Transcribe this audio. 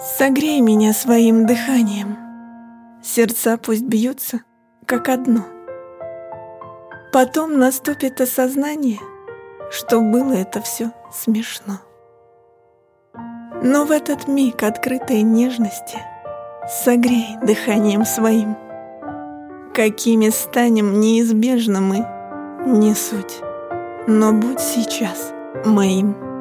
Согрей меня своим дыханием. Сердца пусть бьются, как одно. Потом наступит осознание, что было это все смешно. Но в этот миг открытой нежности Согрей дыханием своим. Какими станем неизбежно мы, не суть, но будь сейчас моим.